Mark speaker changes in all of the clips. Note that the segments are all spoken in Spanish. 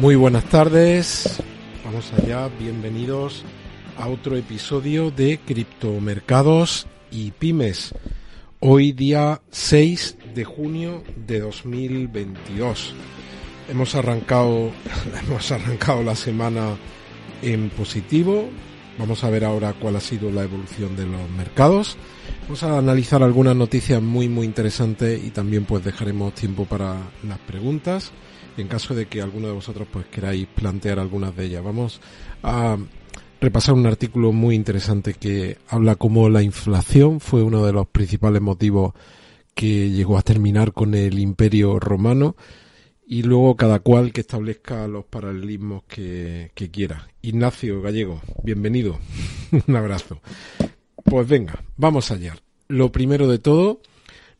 Speaker 1: Muy buenas tardes, vamos allá, bienvenidos a otro episodio de Criptomercados y Pymes. Hoy día 6 de junio de 2022. Hemos arrancado, hemos arrancado la semana en positivo. Vamos a ver ahora cuál ha sido la evolución de los mercados. Vamos a analizar algunas noticias muy muy interesantes y también pues dejaremos tiempo para las preguntas en caso de que alguno de vosotros pues queráis plantear algunas de ellas. Vamos a repasar un artículo muy interesante que habla cómo la inflación fue uno de los principales motivos que llegó a terminar con el imperio romano y luego cada cual que establezca los paralelismos que, que quiera. Ignacio Gallego, bienvenido. un abrazo. Pues venga, vamos allá. Lo primero de todo,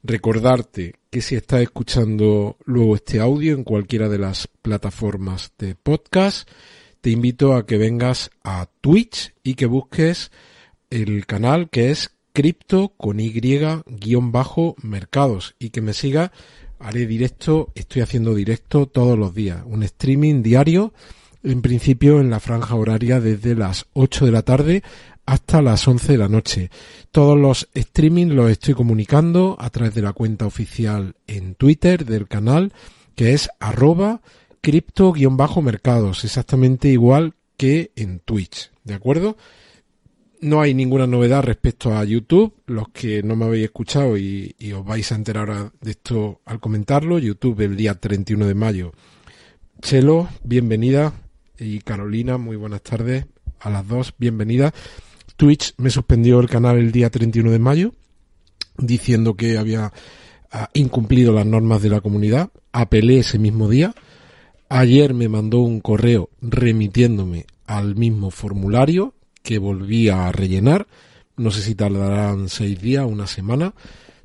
Speaker 1: recordarte que si estás escuchando luego este audio en cualquiera de las plataformas de podcast, te invito a que vengas a Twitch y que busques el canal que es cripto con y guion bajo mercados y que me siga haré directo estoy haciendo directo todos los días un streaming diario en principio en la franja horaria desde las 8 de la tarde hasta las 11 de la noche. Todos los streaming los estoy comunicando a través de la cuenta oficial en Twitter del canal, que es arroba cripto-mercados, exactamente igual que en Twitch, ¿de acuerdo? No hay ninguna novedad respecto a YouTube. Los que no me habéis escuchado y, os vais a enterar de esto al comentarlo, YouTube el día 31 de mayo. Chelo, bienvenida. Y Carolina, muy buenas tardes. A las dos, bienvenida. Twitch me suspendió el canal el día 31 de mayo diciendo que había ah, incumplido las normas de la comunidad. Apelé ese mismo día. Ayer me mandó un correo remitiéndome al mismo formulario que volví a rellenar. No sé si tardarán seis días, una semana.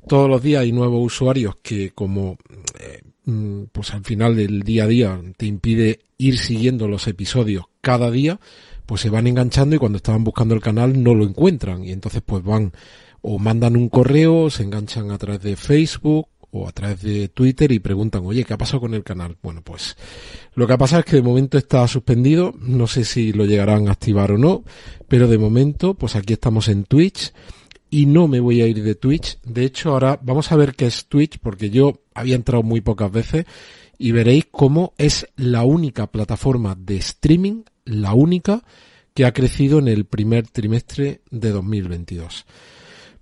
Speaker 1: Todos los días hay nuevos usuarios que como eh, mm, pues al final del día a día te impide ir siguiendo los episodios cada día, pues se van enganchando y cuando estaban buscando el canal no lo encuentran y entonces pues van o mandan un correo, se enganchan a través de Facebook o a través de Twitter y preguntan, oye, ¿qué ha pasado con el canal? Bueno, pues lo que ha pasado es que de momento está suspendido, no sé si lo llegarán a activar o no, pero de momento, pues aquí estamos en Twitch y no me voy a ir de Twitch. De hecho, ahora vamos a ver qué es Twitch porque yo había entrado muy pocas veces y veréis cómo es la única plataforma de streaming la única que ha crecido en el primer trimestre de 2022.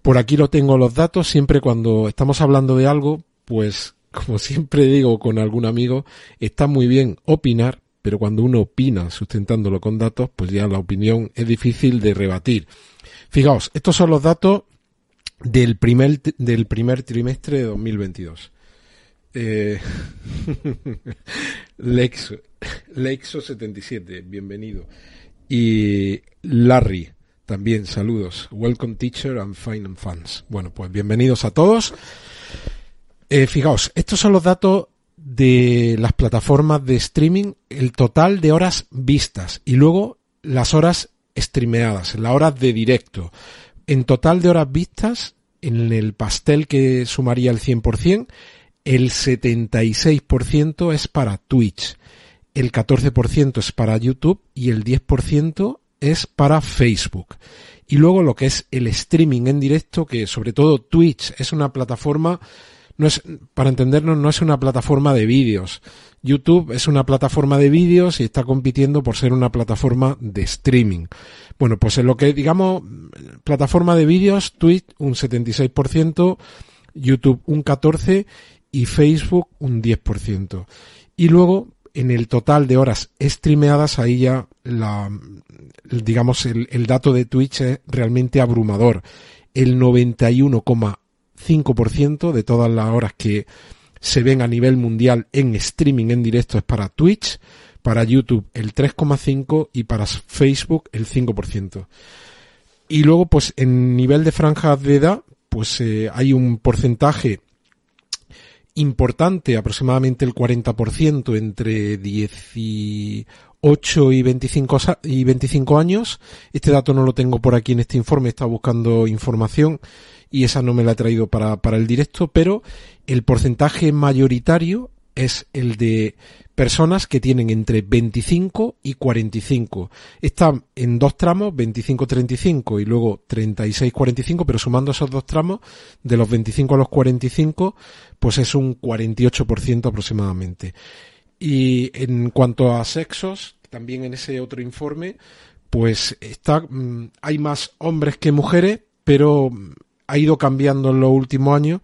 Speaker 1: Por aquí lo tengo los datos, siempre cuando estamos hablando de algo, pues como siempre digo con algún amigo, está muy bien opinar, pero cuando uno opina sustentándolo con datos, pues ya la opinión es difícil de rebatir. Fijaos, estos son los datos del primer, del primer trimestre de 2022. Eh, Lexo, Lexo77, bienvenido. Y Larry, también saludos. Welcome teacher and fine and fans. Bueno, pues bienvenidos a todos. Eh, fijaos, estos son los datos de las plataformas de streaming, el total de horas vistas y luego las horas streameadas, las horas de directo. En total de horas vistas, en el pastel que sumaría el 100%, el 76% es para Twitch, el 14% es para YouTube y el 10% es para Facebook. Y luego lo que es el streaming en directo, que sobre todo Twitch es una plataforma, no es, para entendernos, no es una plataforma de vídeos. YouTube es una plataforma de vídeos y está compitiendo por ser una plataforma de streaming. Bueno, pues en lo que digamos, plataforma de vídeos, Twitch un 76%, YouTube un 14% y Facebook un 10%. Y luego, en el total de horas streameadas, ahí ya la, digamos, el, dato de Twitch es realmente abrumador. El 91,5% de todas las horas que se ven a nivel mundial en streaming en directo es para Twitch, para YouTube el 3,5% y para Facebook el 5%. Y luego, pues en nivel de franjas de edad, pues eh, hay un porcentaje importante, aproximadamente el 40% entre 18 y 25, y 25 años. Este dato no lo tengo por aquí en este informe, está buscando información y esa no me la he traído para, para el directo, pero el porcentaje mayoritario es el de personas que tienen entre 25 y 45. Están en dos tramos, 25-35 y luego 36-45, pero sumando esos dos tramos, de los 25 a los 45, pues es un 48% aproximadamente. Y en cuanto a sexos, también en ese otro informe, pues está, mm, hay más hombres que mujeres, pero ha ido cambiando en los últimos años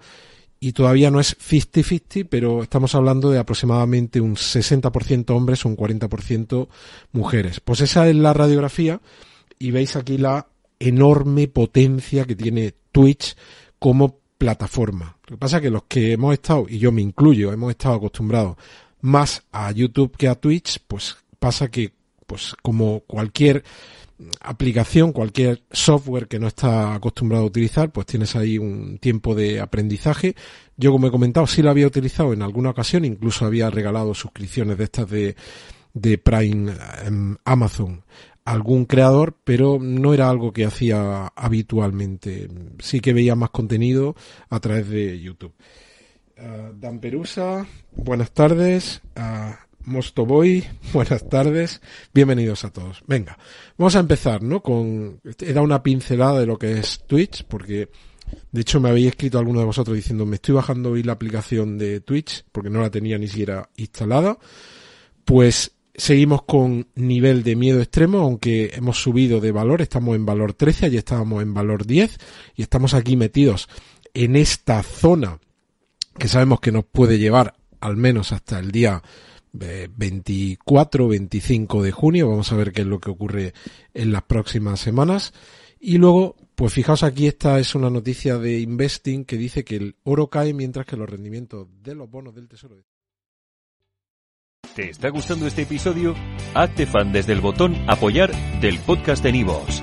Speaker 1: y todavía no es 50-50, pero estamos hablando de aproximadamente un 60% hombres un 40% mujeres. Pues esa es la radiografía y veis aquí la enorme potencia que tiene Twitch como plataforma. Lo que pasa es que los que hemos estado, y yo me incluyo, hemos estado acostumbrados más a YouTube que a Twitch, pues pasa que, pues como cualquier aplicación, cualquier software que no está acostumbrado a utilizar, pues tienes ahí un tiempo de aprendizaje. Yo, como he comentado, sí lo había utilizado en alguna ocasión, incluso había regalado suscripciones de estas de, de Prime en Amazon algún creador, pero no era algo que hacía habitualmente. Sí que veía más contenido a través de YouTube. Uh, Dan Perusa, buenas tardes. Uh, Mostoboy, buenas tardes, bienvenidos a todos. Venga, vamos a empezar, ¿no? Con, he dado una pincelada de lo que es Twitch, porque de hecho me habéis escrito alguno de vosotros diciendo, me estoy bajando hoy la aplicación de Twitch, porque no la tenía ni siquiera instalada. Pues seguimos con nivel de miedo extremo, aunque hemos subido de valor, estamos en valor 13, allí estábamos en valor 10, y estamos aquí metidos en esta zona que sabemos que nos puede llevar al menos hasta el día 24, 25 de junio. Vamos a ver qué es lo que ocurre en las próximas semanas. Y luego, pues fijaos aquí, esta es una noticia de Investing que dice que el oro cae mientras que los rendimientos de los bonos del Tesoro.
Speaker 2: ¿Te está gustando este episodio? Hazte fan desde el botón apoyar del podcast de Nivos.